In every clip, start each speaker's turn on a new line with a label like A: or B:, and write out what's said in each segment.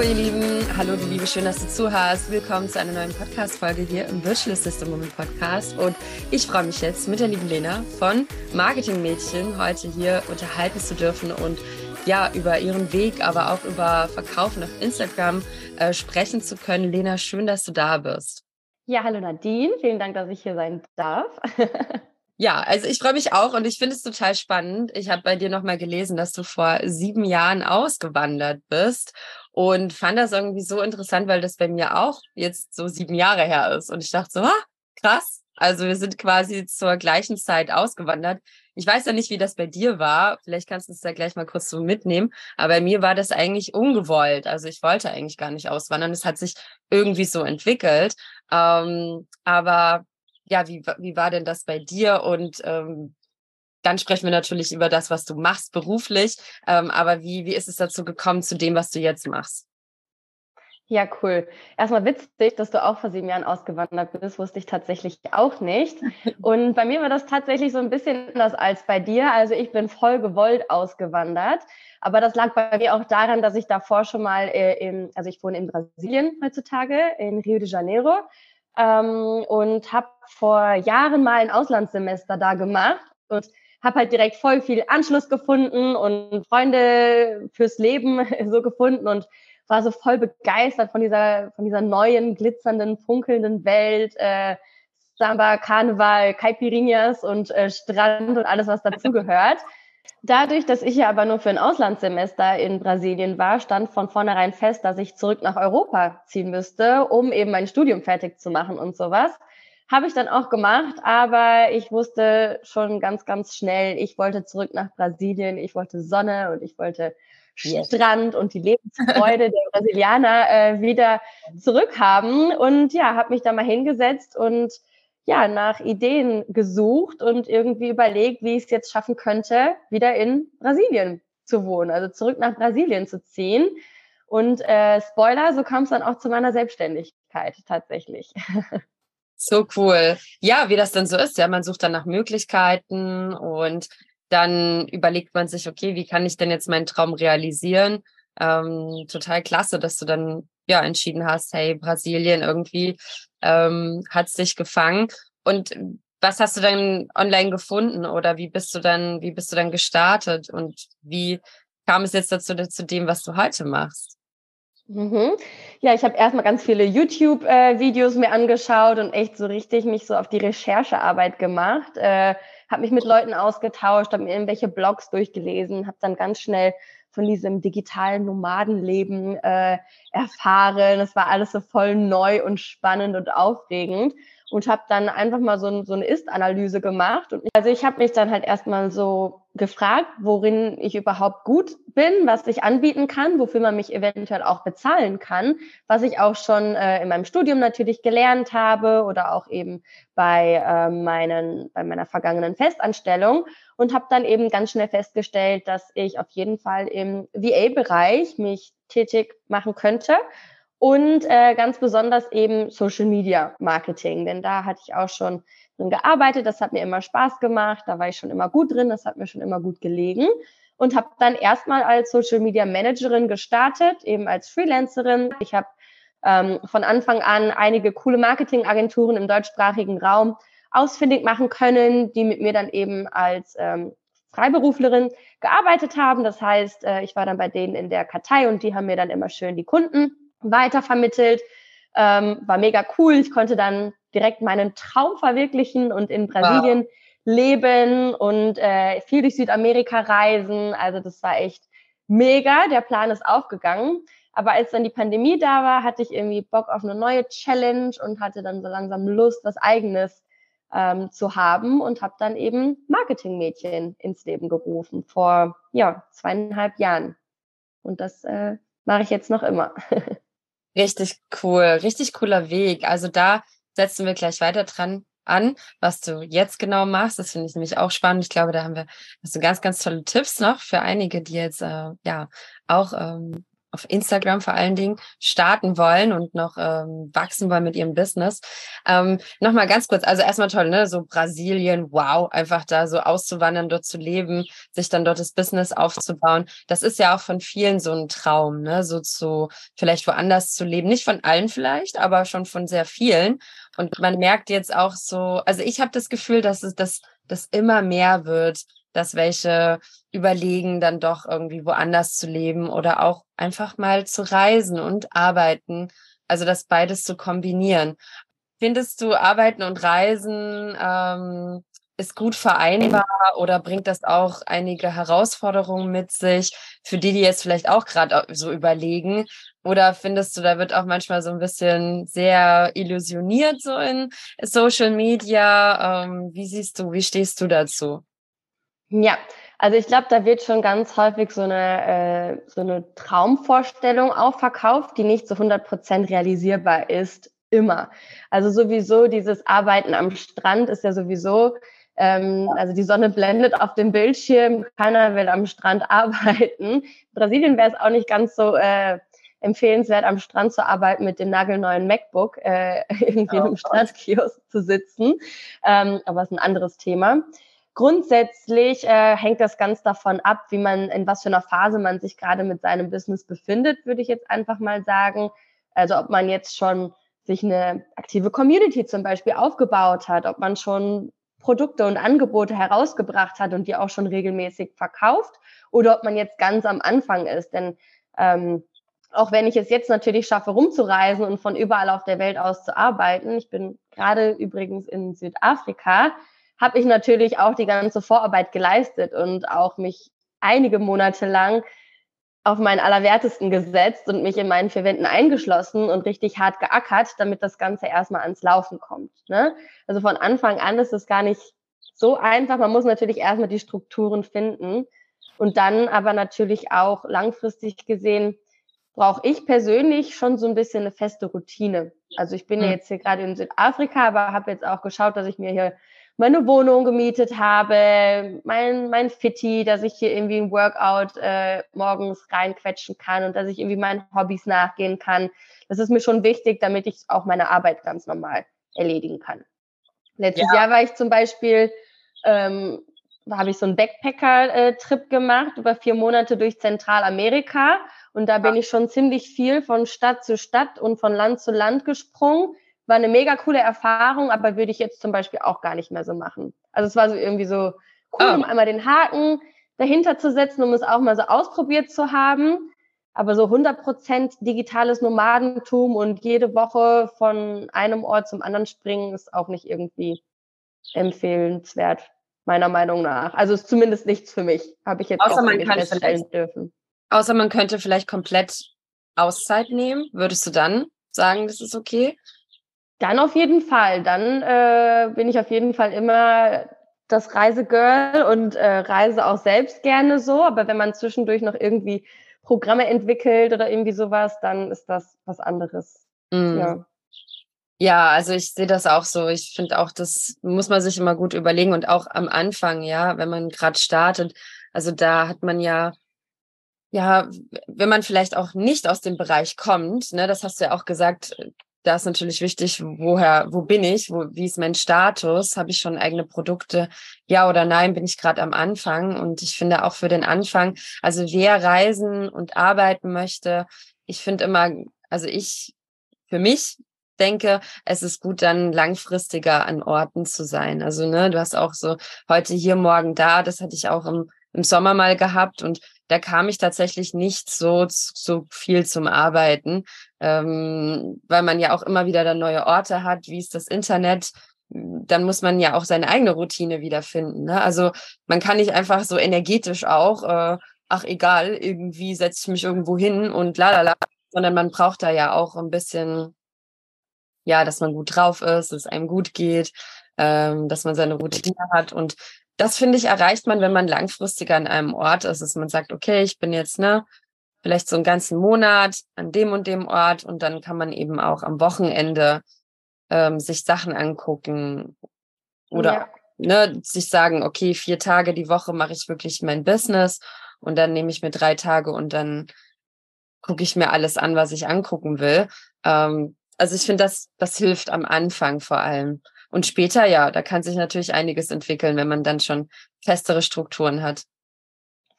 A: Hallo ihr Lieben, hallo du Liebe, schön, dass du zuhörst. Willkommen zu einer neuen Podcast-Folge hier im Virtual System Woman Podcast. Und ich freue mich jetzt mit der lieben Lena von Marketing Mädchen heute hier unterhalten zu dürfen und ja, über ihren Weg, aber auch über Verkaufen auf Instagram äh, sprechen zu können. Lena, schön, dass du da bist.
B: Ja, hallo Nadine, vielen Dank, dass ich hier sein darf.
A: Ja, also ich freue mich auch und ich finde es total spannend. Ich habe bei dir nochmal gelesen, dass du vor sieben Jahren ausgewandert bist und fand das irgendwie so interessant, weil das bei mir auch jetzt so sieben Jahre her ist. Und ich dachte so, ah, krass. Also wir sind quasi zur gleichen Zeit ausgewandert. Ich weiß ja nicht, wie das bei dir war. Vielleicht kannst du es da gleich mal kurz so mitnehmen. Aber bei mir war das eigentlich ungewollt. Also ich wollte eigentlich gar nicht auswandern. Es hat sich irgendwie so entwickelt. Ähm, aber ja, wie, wie war denn das bei dir? Und ähm, dann sprechen wir natürlich über das, was du machst beruflich. Ähm, aber wie, wie ist es dazu gekommen zu dem, was du jetzt machst?
B: Ja, cool. Erstmal witzig, dass du auch vor sieben Jahren ausgewandert bist, wusste ich tatsächlich auch nicht. Und bei mir war das tatsächlich so ein bisschen anders als bei dir. Also ich bin voll gewollt ausgewandert. Aber das lag bei mir auch daran, dass ich davor schon mal äh, in, also ich wohne in Brasilien heutzutage, in Rio de Janeiro ähm, und habe vor Jahren mal ein Auslandssemester da gemacht und habe halt direkt voll viel Anschluss gefunden und Freunde fürs Leben so gefunden und war so voll begeistert von dieser von dieser neuen glitzernden funkelnden Welt äh, Samba Karneval Caipirinhas und äh, Strand und alles was dazugehört Dadurch, dass ich ja aber nur für ein Auslandssemester in Brasilien war, stand von vornherein fest, dass ich zurück nach Europa ziehen müsste, um eben mein Studium fertig zu machen und sowas. Habe ich dann auch gemacht, aber ich wusste schon ganz, ganz schnell, ich wollte zurück nach Brasilien, ich wollte Sonne und ich wollte yes. Strand und die Lebensfreude der Brasilianer äh, wieder zurückhaben. Und ja, habe mich da mal hingesetzt und ja, nach Ideen gesucht und irgendwie überlegt, wie ich es jetzt schaffen könnte, wieder in Brasilien zu wohnen, also zurück nach Brasilien zu ziehen. Und äh, Spoiler, so kam es dann auch zu meiner Selbstständigkeit tatsächlich.
A: So cool. Ja, wie das dann so ist. Ja, man sucht dann nach Möglichkeiten und dann überlegt man sich, okay, wie kann ich denn jetzt meinen Traum realisieren? Ähm, total klasse, dass du dann ja entschieden hast, hey, Brasilien irgendwie ähm, hat sich gefangen. Und was hast du dann online gefunden oder wie bist du dann, wie bist du dann gestartet und wie kam es jetzt dazu zu dem, was du heute machst?
B: Mhm. Ja, ich habe erstmal ganz viele YouTube-Videos äh, mir angeschaut und echt so richtig mich so auf die Recherchearbeit gemacht. Äh, habe mich mit Leuten ausgetauscht, habe mir irgendwelche Blogs durchgelesen, habe dann ganz schnell von diesem digitalen Nomadenleben äh, erfahren. Es war alles so voll neu und spannend und aufregend und habe dann einfach mal so, so eine Ist-Analyse gemacht. Und also ich habe mich dann halt erstmal so gefragt, worin ich überhaupt gut bin, was ich anbieten kann, wofür man mich eventuell auch bezahlen kann, was ich auch schon äh, in meinem Studium natürlich gelernt habe oder auch eben bei, äh, meinen, bei meiner vergangenen Festanstellung und habe dann eben ganz schnell festgestellt, dass ich auf jeden Fall im VA-Bereich mich tätig machen könnte und äh, ganz besonders eben Social Media Marketing, denn da hatte ich auch schon drin gearbeitet, das hat mir immer Spaß gemacht, da war ich schon immer gut drin, das hat mir schon immer gut gelegen und habe dann erstmal als Social Media Managerin gestartet, eben als Freelancerin. Ich habe ähm, von Anfang an einige coole Marketingagenturen im deutschsprachigen Raum ausfindig machen können, die mit mir dann eben als ähm, Freiberuflerin gearbeitet haben. Das heißt, äh, ich war dann bei denen in der Kartei und die haben mir dann immer schön die Kunden weitervermittelt. Ähm, war mega cool. Ich konnte dann direkt meinen Traum verwirklichen und in Brasilien wow. leben und äh, viel durch Südamerika reisen. Also das war echt mega. Der Plan ist aufgegangen. Aber als dann die Pandemie da war, hatte ich irgendwie Bock auf eine neue Challenge und hatte dann so langsam Lust, was eigenes ähm, zu haben und habe dann eben Marketingmädchen ins Leben gerufen vor ja zweieinhalb Jahren. Und das äh, mache ich jetzt noch immer.
A: Richtig cool, richtig cooler Weg. Also da setzen wir gleich weiter dran an, was du jetzt genau machst. Das finde ich nämlich auch spannend. Ich glaube, da haben wir hast du ganz, ganz tolle Tipps noch für einige, die jetzt äh, ja auch ähm, auf Instagram vor allen Dingen starten wollen und noch ähm, wachsen wollen mit ihrem Business. Ähm, Nochmal ganz kurz, also erstmal toll, ne? So Brasilien, wow, einfach da so auszuwandern, dort zu leben, sich dann dort das Business aufzubauen. Das ist ja auch von vielen so ein Traum, ne? So zu vielleicht woanders zu leben. Nicht von allen vielleicht, aber schon von sehr vielen. Und man merkt jetzt auch so, also ich habe das Gefühl, dass es das, das immer mehr wird, dass welche überlegen, dann doch irgendwie woanders zu leben oder auch einfach mal zu reisen und arbeiten. Also das beides zu kombinieren. Findest du Arbeiten und Reisen ähm, ist gut vereinbar oder bringt das auch einige Herausforderungen mit sich, für die, die jetzt vielleicht auch gerade so überlegen? Oder findest du, da wird auch manchmal so ein bisschen sehr illusioniert so in Social Media? Ähm, wie siehst du, wie stehst du dazu?
B: Ja, also ich glaube, da wird schon ganz häufig so eine, äh, so eine Traumvorstellung auch verkauft, die nicht zu 100 Prozent realisierbar ist, immer. Also sowieso dieses Arbeiten am Strand ist ja sowieso, ähm, also die Sonne blendet auf dem Bildschirm, keiner will am Strand arbeiten. In Brasilien wäre es auch nicht ganz so äh, empfehlenswert, am Strand zu arbeiten mit dem nagelneuen MacBook, äh, irgendwie oh, im Strandkiosk zu sitzen. Ähm, aber es ist ein anderes Thema. Grundsätzlich äh, hängt das ganz davon ab, wie man, in was für einer Phase man sich gerade mit seinem Business befindet, würde ich jetzt einfach mal sagen. Also ob man jetzt schon sich eine aktive Community zum Beispiel aufgebaut hat, ob man schon Produkte und Angebote herausgebracht hat und die auch schon regelmäßig verkauft oder ob man jetzt ganz am Anfang ist. Denn ähm, auch wenn ich es jetzt natürlich schaffe, rumzureisen und von überall auf der Welt aus zu arbeiten, ich bin gerade übrigens in Südafrika, habe ich natürlich auch die ganze Vorarbeit geleistet und auch mich einige Monate lang auf meinen Allerwertesten gesetzt und mich in meinen vier Wänden eingeschlossen und richtig hart geackert, damit das Ganze erstmal ans Laufen kommt. Ne? Also von Anfang an ist es gar nicht so einfach. Man muss natürlich erstmal die Strukturen finden und dann aber natürlich auch langfristig gesehen brauche ich persönlich schon so ein bisschen eine feste Routine. Also ich bin ja hm. jetzt hier gerade in Südafrika, aber habe jetzt auch geschaut, dass ich mir hier meine Wohnung gemietet habe, mein, mein Fitti, dass ich hier irgendwie ein Workout äh, morgens reinquetschen kann und dass ich irgendwie meinen Hobbys nachgehen kann. Das ist mir schon wichtig, damit ich auch meine Arbeit ganz normal erledigen kann. Letztes ja. Jahr war ich zum Beispiel, ähm, habe ich so einen Backpacker-Trip gemacht über vier Monate durch Zentralamerika und da bin ich schon ziemlich viel von Stadt zu Stadt und von Land zu Land gesprungen war eine mega coole Erfahrung, aber würde ich jetzt zum Beispiel auch gar nicht mehr so machen. Also es war so irgendwie so cool, oh. um einmal den Haken dahinter zu setzen, um es auch mal so ausprobiert zu haben. Aber so 100% digitales Nomadentum und jede Woche von einem Ort zum anderen springen ist auch nicht irgendwie empfehlenswert, meiner Meinung nach. Also ist zumindest nichts für mich, habe ich jetzt
A: außer auch man kann feststellen dürfen. Außer man könnte vielleicht komplett Auszeit nehmen. Würdest du dann sagen, das ist okay?
B: Dann auf jeden Fall. Dann äh, bin ich auf jeden Fall immer das Reisegirl und äh, reise auch selbst gerne so. Aber wenn man zwischendurch noch irgendwie Programme entwickelt oder irgendwie sowas, dann ist das was anderes.
A: Mm. Ja. Ja, also ich sehe das auch so. Ich finde auch, das muss man sich immer gut überlegen und auch am Anfang, ja, wenn man gerade startet. Also da hat man ja, ja, wenn man vielleicht auch nicht aus dem Bereich kommt, ne, das hast du ja auch gesagt, da ist natürlich wichtig, woher, wo bin ich, wo, wie ist mein Status, habe ich schon eigene Produkte, ja oder nein, bin ich gerade am Anfang. Und ich finde auch für den Anfang, also wer reisen und arbeiten möchte, ich finde immer, also ich für mich denke, es ist gut, dann langfristiger an Orten zu sein. Also, ne, du hast auch so heute hier, morgen da, das hatte ich auch im, im Sommer mal gehabt und da kam ich tatsächlich nicht so, so viel zum Arbeiten, ähm, weil man ja auch immer wieder dann neue Orte hat, wie ist das Internet, dann muss man ja auch seine eigene Routine wiederfinden. Ne? Also man kann nicht einfach so energetisch auch, äh, ach egal, irgendwie setze ich mich irgendwo hin und la la la, sondern man braucht da ja auch ein bisschen, ja, dass man gut drauf ist, dass es einem gut geht, ähm, dass man seine Routine hat und das finde ich erreicht man, wenn man langfristiger an einem Ort ist, dass man sagt, okay, ich bin jetzt, ne, vielleicht so einen ganzen Monat an dem und dem Ort und dann kann man eben auch am Wochenende ähm, sich Sachen angucken oder ja. ne, sich sagen, okay, vier Tage die Woche mache ich wirklich mein Business und dann nehme ich mir drei Tage und dann gucke ich mir alles an, was ich angucken will. Ähm, also ich finde, das, das hilft am Anfang vor allem. Und später, ja, da kann sich natürlich einiges entwickeln, wenn man dann schon festere Strukturen hat.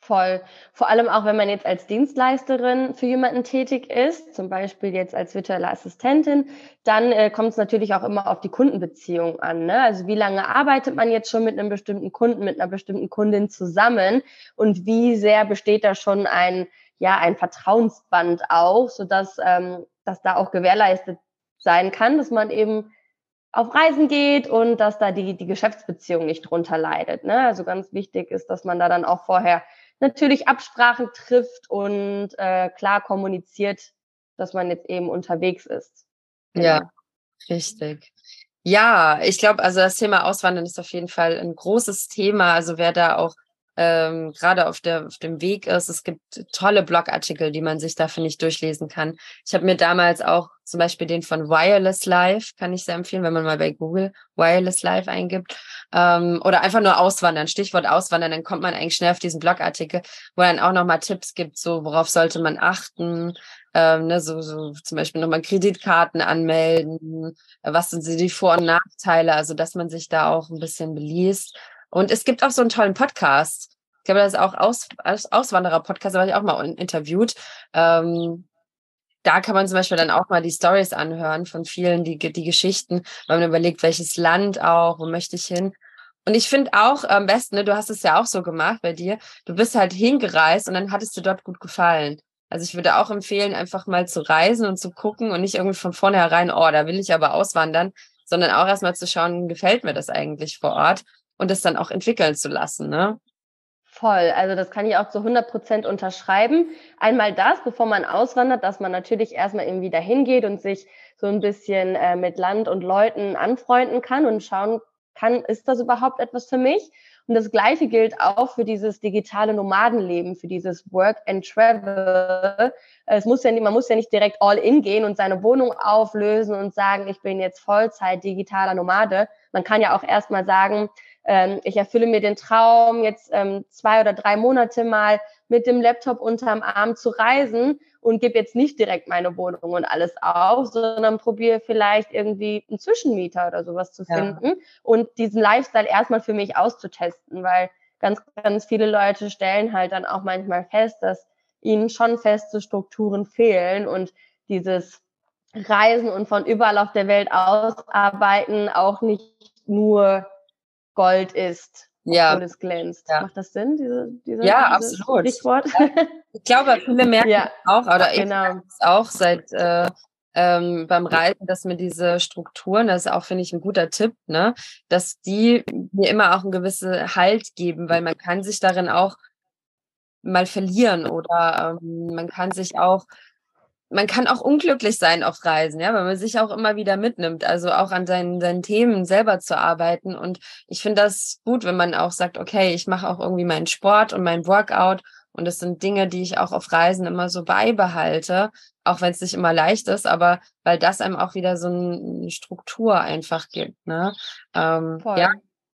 B: Voll. Vor allem auch, wenn man jetzt als Dienstleisterin für jemanden tätig ist, zum Beispiel jetzt als virtuelle Assistentin, dann äh, kommt es natürlich auch immer auf die Kundenbeziehung an. Ne? Also wie lange arbeitet man jetzt schon mit einem bestimmten Kunden, mit einer bestimmten Kundin zusammen und wie sehr besteht da schon ein, ja, ein Vertrauensband auch, sodass ähm, dass da auch gewährleistet sein kann, dass man eben auf Reisen geht und dass da die, die Geschäftsbeziehung nicht drunter leidet. Ne? Also ganz wichtig ist, dass man da dann auch vorher natürlich Absprachen trifft und äh, klar kommuniziert, dass man jetzt eben unterwegs ist.
A: Genau. Ja, richtig. Ja, ich glaube, also das Thema Auswandern ist auf jeden Fall ein großes Thema. Also wer da auch ähm, gerade auf, der, auf dem Weg ist. Es gibt tolle Blogartikel, die man sich da, finde ich, durchlesen kann. Ich habe mir damals auch zum Beispiel den von Wireless Life, kann ich sehr empfehlen, wenn man mal bei Google Wireless Life eingibt. Ähm, oder einfach nur Auswandern, Stichwort Auswandern, dann kommt man eigentlich schnell auf diesen Blogartikel, wo dann auch nochmal Tipps gibt, so worauf sollte man achten, ähm, ne, so, so zum Beispiel nochmal Kreditkarten anmelden, was sind die Vor- und Nachteile, also dass man sich da auch ein bisschen beliest. Und es gibt auch so einen tollen Podcast. Ich glaube, das ist auch Aus, Auswanderer-Podcast, da war ich auch mal interviewt. Ähm, da kann man zum Beispiel dann auch mal die Stories anhören von vielen, die, die Geschichten, weil man überlegt, welches Land auch, wo möchte ich hin. Und ich finde auch am besten, ne, du hast es ja auch so gemacht bei dir, du bist halt hingereist und dann hattest du dort gut gefallen. Also ich würde auch empfehlen, einfach mal zu reisen und zu gucken und nicht irgendwie von vornherein, oh, da will ich aber auswandern, sondern auch erstmal zu schauen, gefällt mir das eigentlich vor Ort und es dann auch entwickeln zu lassen, ne?
B: Voll. Also das kann ich auch zu 100 Prozent unterschreiben. Einmal das, bevor man auswandert, dass man natürlich erstmal irgendwie dahin geht und sich so ein bisschen äh, mit Land und Leuten anfreunden kann und schauen kann, ist das überhaupt etwas für mich? Und das Gleiche gilt auch für dieses digitale Nomadenleben, für dieses Work and Travel. Es muss ja nicht, man muss ja nicht direkt all in gehen und seine Wohnung auflösen und sagen, ich bin jetzt Vollzeit digitaler Nomade. Man kann ja auch erstmal sagen, ähm, ich erfülle mir den Traum, jetzt ähm, zwei oder drei Monate mal mit dem Laptop unterm Arm zu reisen und gebe jetzt nicht direkt meine Wohnung und alles auf, sondern probiere vielleicht irgendwie einen Zwischenmieter oder sowas zu finden ja. und diesen Lifestyle erstmal für mich auszutesten, weil ganz, ganz viele Leute stellen halt dann auch manchmal fest, dass ihnen schon feste Strukturen fehlen und dieses Reisen und von überall auf der Welt ausarbeiten auch nicht nur Gold ist,
A: ja.
B: obwohl es glänzt. Ja. Macht das Sinn, diese,
A: diese, ja, dieses absolut. Stichwort? Ja. Ich glaube, viele merken ja. auch, oder ich genau. merke es auch seit äh, ähm, beim Reiten, dass mir diese Strukturen, das ist auch, finde ich, ein guter Tipp, ne, dass die mir immer auch einen gewissen Halt geben, weil man kann sich darin auch mal verlieren oder ähm, man kann sich auch man kann auch unglücklich sein auf Reisen, ja, weil man sich auch immer wieder mitnimmt, also auch an seinen, seinen Themen selber zu arbeiten. Und ich finde das gut, wenn man auch sagt, okay, ich mache auch irgendwie meinen Sport und meinen Workout. Und das sind Dinge, die ich auch auf Reisen immer so beibehalte, auch wenn es nicht immer leicht ist, aber weil das einem auch wieder so eine Struktur einfach gibt. Ne? Ähm, ja.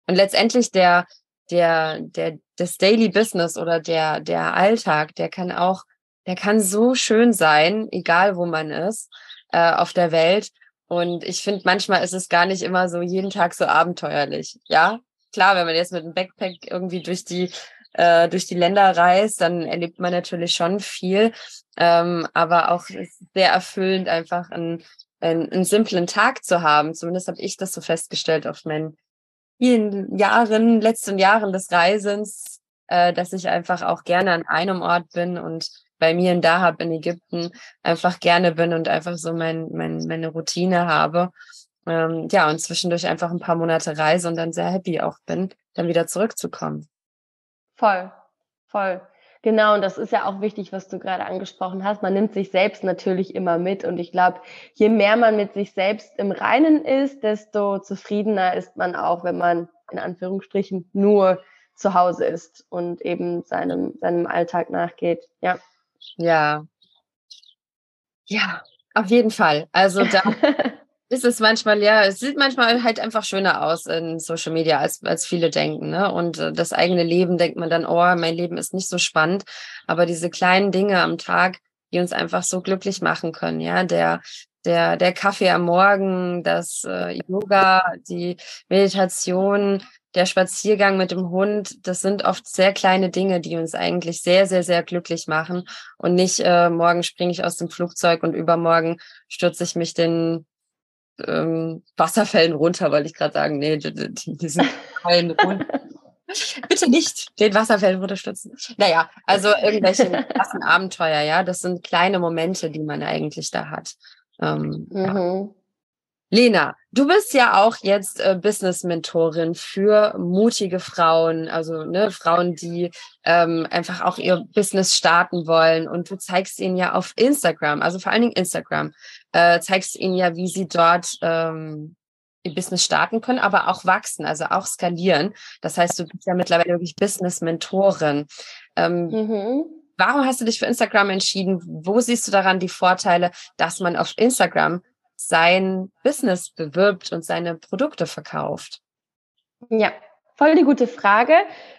A: Und letztendlich der, der, der, das Daily Business oder der, der Alltag, der kann auch der kann so schön sein, egal wo man ist, äh, auf der Welt. Und ich finde, manchmal ist es gar nicht immer so jeden Tag so abenteuerlich. Ja, klar, wenn man jetzt mit einem Backpack irgendwie durch die äh, durch die Länder reist, dann erlebt man natürlich schon viel. Ähm, aber auch sehr erfüllend, einfach einen, einen, einen simplen Tag zu haben. Zumindest habe ich das so festgestellt auf meinen vielen Jahren, letzten Jahren des Reisens, äh, dass ich einfach auch gerne an einem Ort bin und bei mir in Dahab in Ägypten einfach gerne bin und einfach so mein, mein, meine Routine habe. Ähm, ja, und zwischendurch einfach ein paar Monate reise und dann sehr happy auch bin, dann wieder zurückzukommen.
B: Voll, voll. Genau, und das ist ja auch wichtig, was du gerade angesprochen hast. Man nimmt sich selbst natürlich immer mit. Und ich glaube, je mehr man mit sich selbst im Reinen ist, desto zufriedener ist man auch, wenn man in Anführungsstrichen nur zu Hause ist und eben seinem, seinem Alltag nachgeht. Ja.
A: Ja. Ja, auf jeden Fall. Also da ist es manchmal, ja, es sieht manchmal halt einfach schöner aus in Social Media, als, als viele denken. Ne? Und äh, das eigene Leben denkt man dann, oh, mein Leben ist nicht so spannend. Aber diese kleinen Dinge am Tag, die uns einfach so glücklich machen können. Ja, der der, der Kaffee am Morgen, das äh, Yoga, die Meditation, der Spaziergang mit dem Hund, das sind oft sehr kleine Dinge, die uns eigentlich sehr, sehr, sehr glücklich machen. Und nicht äh, morgen springe ich aus dem Flugzeug und übermorgen stürze ich mich den ähm, Wasserfällen runter, wollte ich gerade sagen. Nee, diesen Fallen runter. Bitte nicht den Wasserfällen runterstürzen. Naja, also irgendwelche krassen Abenteuer, ja. Das sind kleine Momente, die man eigentlich da hat. Ähm, mhm. ja. Lena, du bist ja auch jetzt äh, Business-Mentorin für mutige Frauen, also ne, Frauen, die ähm, einfach auch ihr Business starten wollen. Und du zeigst ihnen ja auf Instagram, also vor allen Dingen Instagram, äh, zeigst ihnen ja, wie sie dort ähm, ihr Business starten können, aber auch wachsen, also auch skalieren. Das heißt, du bist ja mittlerweile wirklich Business-Mentorin. Ähm, mhm. Warum hast du dich für Instagram entschieden? Wo siehst du daran die Vorteile, dass man auf Instagram sein Business bewirbt und seine Produkte verkauft?
B: Ja, voll die gute Frage.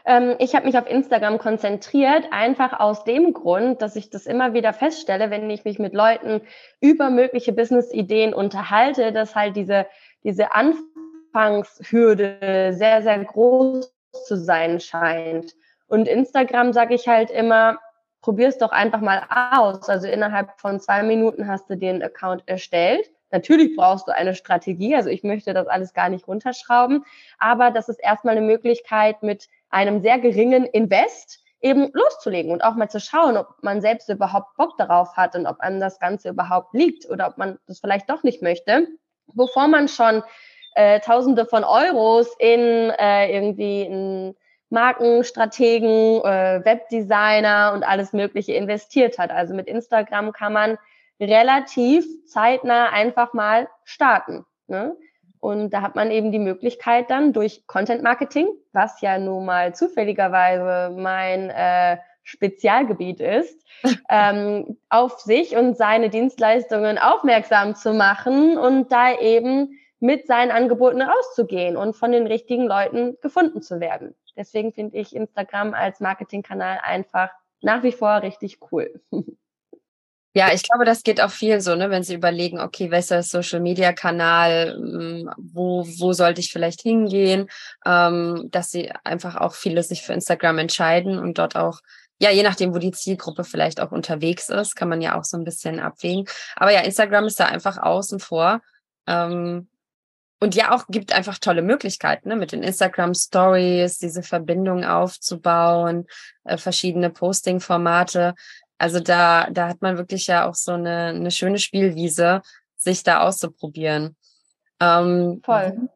B: Ähm, ich habe mich auf Instagram konzentriert, einfach aus dem Grund, dass ich das immer wieder feststelle, wenn ich mich mit Leuten über mögliche Business-Ideen unterhalte, dass halt diese, diese Anfangshürde sehr, sehr groß zu sein scheint. Und Instagram sage ich halt immer, probier es doch einfach mal aus. Also innerhalb von zwei Minuten hast du den Account erstellt. Natürlich brauchst du eine Strategie. Also ich möchte das alles gar nicht runterschrauben. Aber das ist erstmal eine Möglichkeit, mit einem sehr geringen Invest eben loszulegen und auch mal zu schauen, ob man selbst überhaupt Bock darauf hat und ob einem das Ganze überhaupt liegt oder ob man das vielleicht doch nicht möchte, bevor man schon äh, Tausende von Euros in äh, irgendwie ein Markenstrategen, äh, Webdesigner und alles Mögliche investiert hat. Also mit Instagram kann man relativ zeitnah einfach mal starten. Ne? Und da hat man eben die Möglichkeit dann durch Content Marketing, was ja nun mal zufälligerweise mein äh, Spezialgebiet ist, ähm, auf sich und seine Dienstleistungen aufmerksam zu machen und da eben mit seinen Angeboten rauszugehen und von den richtigen Leuten gefunden zu werden. Deswegen finde ich Instagram als Marketingkanal einfach nach wie vor richtig cool.
A: Ja, ich glaube, das geht auch viel so, ne, wenn Sie überlegen, okay, welcher Social Media Kanal, hm, wo, wo sollte ich vielleicht hingehen, ähm, dass Sie einfach auch viele sich für Instagram entscheiden und dort auch, ja, je nachdem, wo die Zielgruppe vielleicht auch unterwegs ist, kann man ja auch so ein bisschen abwägen. Aber ja, Instagram ist da einfach außen vor. Ähm, und ja auch gibt einfach tolle Möglichkeiten, ne, mit den Instagram Stories, diese Verbindung aufzubauen, äh, verschiedene Posting-Formate. Also da, da hat man wirklich ja auch so eine, eine schöne Spielwiese, sich da auszuprobieren. Ähm, Voll.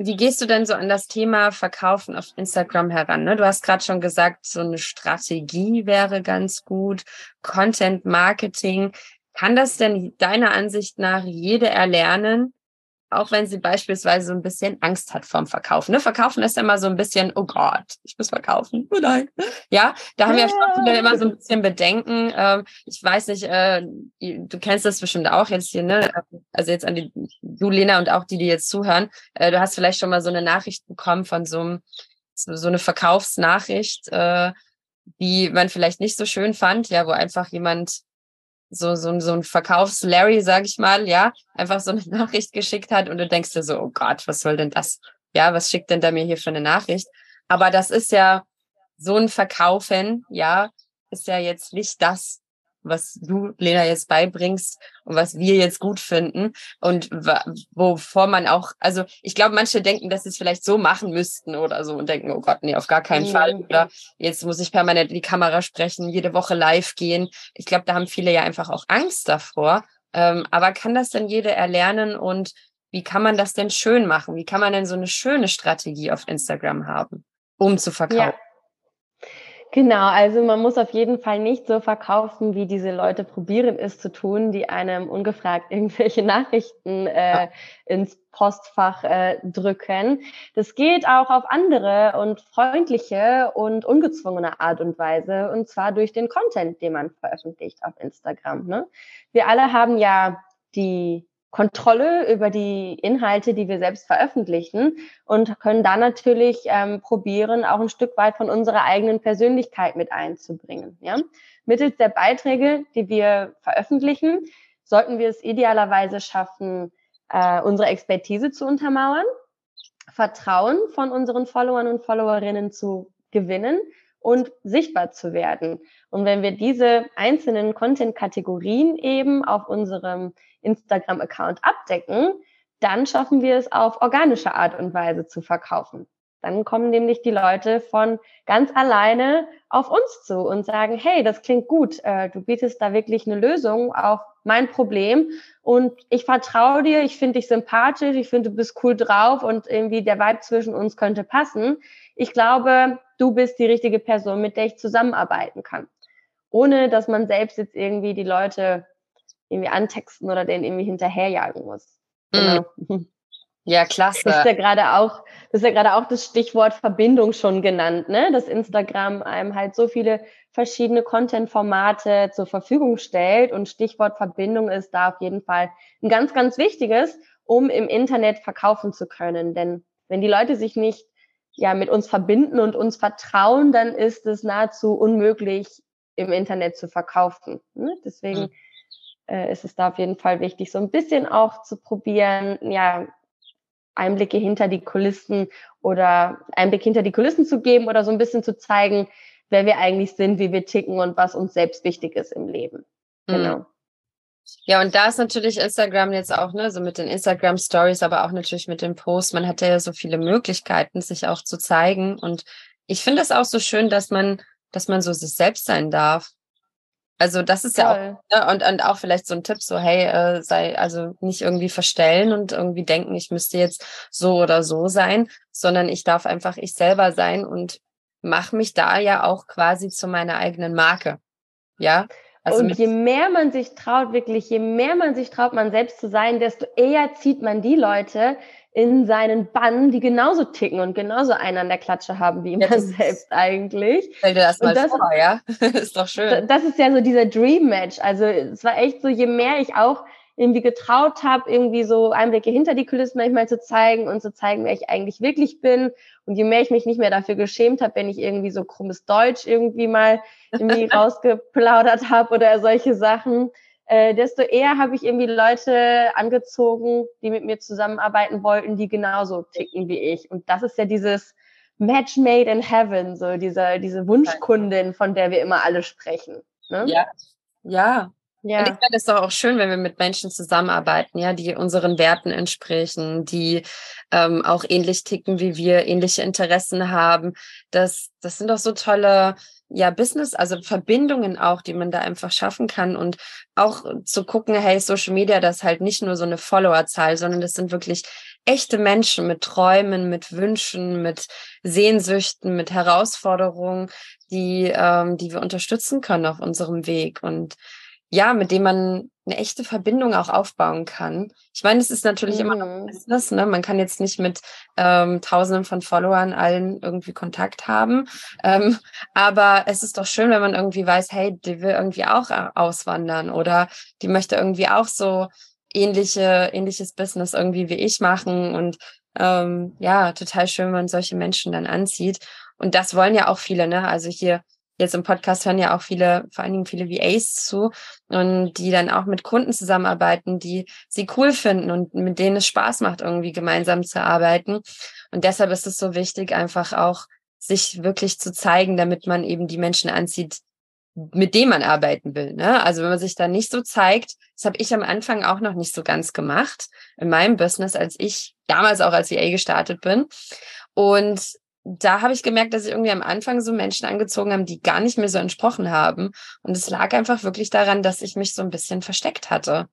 A: Wie gehst du denn so an das Thema Verkaufen auf Instagram heran? Ne? Du hast gerade schon gesagt, so eine Strategie wäre ganz gut, Content Marketing. Kann das denn deiner Ansicht nach jede erlernen? Auch wenn sie beispielsweise so ein bisschen Angst hat vorm Verkaufen. Ne? Verkaufen ist immer so ein bisschen, oh Gott, ich muss verkaufen. Oh nein. Ja, da haben ja, ja schon viele immer so ein bisschen Bedenken. Ähm, ich weiß nicht, äh, du kennst das bestimmt auch jetzt hier, ne? Also jetzt an die, du Lena und auch die, die jetzt zuhören. Äh, du hast vielleicht schon mal so eine Nachricht bekommen von so einem, so, so eine Verkaufsnachricht, äh, die man vielleicht nicht so schön fand, ja, wo einfach jemand so, so, so ein Verkaufs-Larry, sag ich mal, ja, einfach so eine Nachricht geschickt hat und du denkst dir so, oh Gott, was soll denn das? Ja, was schickt denn da mir hier für eine Nachricht? Aber das ist ja so ein Verkaufen, ja, ist ja jetzt nicht das, was du, Lena, jetzt beibringst und was wir jetzt gut finden und wovor man auch, also ich glaube, manche denken, dass sie es vielleicht so machen müssten oder so und denken, oh Gott, nee, auf gar keinen mhm. Fall. Oder jetzt muss ich permanent in die Kamera sprechen, jede Woche live gehen. Ich glaube, da haben viele ja einfach auch Angst davor. Ähm, aber kann das denn jeder erlernen und wie kann man das denn schön machen? Wie kann man denn so eine schöne Strategie auf Instagram haben, um zu verkaufen? Ja.
B: Genau, also man muss auf jeden Fall nicht so verkaufen, wie diese Leute probieren es zu tun, die einem ungefragt irgendwelche Nachrichten äh, ins Postfach äh, drücken. Das geht auch auf andere und freundliche und ungezwungene Art und Weise, und zwar durch den Content, den man veröffentlicht auf Instagram. Ne? Wir alle haben ja die Kontrolle über die Inhalte, die wir selbst veröffentlichen und können da natürlich ähm, probieren, auch ein Stück weit von unserer eigenen Persönlichkeit mit einzubringen. Ja? Mittels der Beiträge, die wir veröffentlichen, sollten wir es idealerweise schaffen, äh, unsere Expertise zu untermauern, Vertrauen von unseren Followern und Followerinnen zu gewinnen und sichtbar zu werden. Und wenn wir diese einzelnen Content-Kategorien eben auf unserem Instagram-Account abdecken, dann schaffen wir es auf organische Art und Weise zu verkaufen. Dann kommen nämlich die Leute von ganz alleine auf uns zu und sagen, hey, das klingt gut, äh, du bietest da wirklich eine Lösung auf mein Problem und ich vertraue dir, ich finde dich sympathisch, ich finde, du bist cool drauf und irgendwie der Vibe zwischen uns könnte passen. Ich glaube, du bist die richtige Person, mit der ich zusammenarbeiten kann. Ohne dass man selbst jetzt irgendwie die Leute irgendwie antexten oder denen irgendwie hinterherjagen muss.
A: Mhm. Genau. Ja, klasse.
B: Das ist ja gerade auch, das ist ja gerade auch das Stichwort Verbindung schon genannt, ne? Dass Instagram einem halt so viele verschiedene Content-Formate zur Verfügung stellt und Stichwort Verbindung ist da auf jeden Fall ein ganz, ganz wichtiges, um im Internet verkaufen zu können. Denn wenn die Leute sich nicht ja mit uns verbinden und uns vertrauen, dann ist es nahezu unmöglich, im Internet zu verkaufen. Ne? Deswegen mhm. äh, ist es da auf jeden Fall wichtig, so ein bisschen auch zu probieren, ja, Einblicke hinter die Kulissen oder Einblick hinter die Kulissen zu geben oder so ein bisschen zu zeigen, wer wir eigentlich sind, wie wir ticken und was uns selbst wichtig ist im Leben.
A: Mhm. Genau. Ja, und da ist natürlich Instagram jetzt auch, ne, so mit den Instagram Stories, aber auch natürlich mit den Posts. Man hat ja so viele Möglichkeiten, sich auch zu zeigen. Und ich finde es auch so schön, dass man, dass man so sich selbst sein darf. Also das ist Toll. ja auch, ne, und, und auch vielleicht so ein Tipp, so, hey, äh, sei, also nicht irgendwie verstellen und irgendwie denken, ich müsste jetzt so oder so sein, sondern ich darf einfach ich selber sein und mache mich da ja auch quasi zu meiner eigenen Marke. Ja.
B: Also und je mehr man sich traut, wirklich, je mehr man sich traut, man selbst zu sein, desto eher zieht man die Leute, in seinen Bann, die genauso ticken und genauso einen an der Klatsche haben wie ja, man selbst eigentlich.
A: Stell dir das mal das, vor, ja? ist doch schön.
B: Das ist ja so dieser Dream Match. Also es war echt so, je mehr ich auch irgendwie getraut habe, irgendwie so Einblicke hinter die Kulissen manchmal zu zeigen und zu zeigen, wer ich eigentlich wirklich bin. Und je mehr ich mich nicht mehr dafür geschämt habe, wenn ich irgendwie so krummes Deutsch irgendwie mal irgendwie rausgeplaudert habe oder solche Sachen, äh, desto eher habe ich irgendwie Leute angezogen, die mit mir zusammenarbeiten wollten, die genauso ticken wie ich. Und das ist ja dieses Match made in heaven, so diese, diese Wunschkundin, von der wir immer alle sprechen. Ne?
A: Ja, ja. Ja. Und ich finde es doch auch schön, wenn wir mit Menschen zusammenarbeiten, ja, die unseren Werten entsprechen, die ähm, auch ähnlich ticken wie wir, ähnliche Interessen haben. Das, das sind doch so tolle ja, Business, also Verbindungen auch, die man da einfach schaffen kann und auch zu gucken, hey, Social Media, das ist halt nicht nur so eine Followerzahl, sondern das sind wirklich echte Menschen mit Träumen, mit Wünschen, mit Sehnsüchten, mit Herausforderungen, die, ähm, die wir unterstützen können auf unserem Weg und ja, mit dem man eine echte Verbindung auch aufbauen kann. Ich meine, es ist natürlich mhm. immer noch mhm. Business, ne? Man kann jetzt nicht mit ähm, Tausenden von Followern allen irgendwie Kontakt haben. Ähm, aber es ist doch schön, wenn man irgendwie weiß, hey, die will irgendwie auch äh, auswandern oder die möchte irgendwie auch so ähnliche, ähnliches Business irgendwie wie ich machen. Und ähm, ja, total schön, wenn man solche Menschen dann anzieht. Und das wollen ja auch viele, ne? Also hier jetzt im Podcast hören ja auch viele, vor allen Dingen viele VAs zu und die dann auch mit Kunden zusammenarbeiten, die sie cool finden und mit denen es Spaß macht, irgendwie gemeinsam zu arbeiten. Und deshalb ist es so wichtig, einfach auch sich wirklich zu zeigen, damit man eben die Menschen anzieht, mit denen man arbeiten will. Ne? Also wenn man sich da nicht so zeigt, das habe ich am Anfang auch noch nicht so ganz gemacht in meinem Business, als ich damals auch als VA gestartet bin. Und da habe ich gemerkt, dass ich irgendwie am Anfang so Menschen angezogen haben, die gar nicht mehr so entsprochen haben. Und es lag einfach wirklich daran, dass ich mich so ein bisschen versteckt hatte.